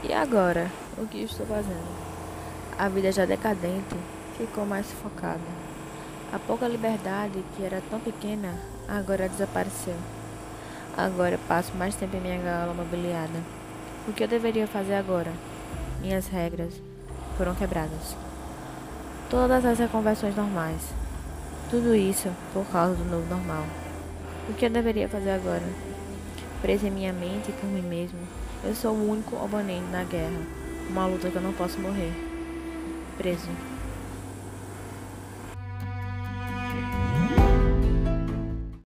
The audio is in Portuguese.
E agora? O que estou fazendo? A vida já decadente ficou mais sufocada. A pouca liberdade, que era tão pequena, agora desapareceu. Agora passo mais tempo em minha gaiola mobiliada. O que eu deveria fazer agora? Minhas regras foram quebradas. Todas as reconversões normais. Tudo isso por causa do novo normal. O que eu deveria fazer agora? Preso em minha mente e por mim mesmo, eu sou o único oponente na guerra. Uma luta que eu não posso morrer. Preso.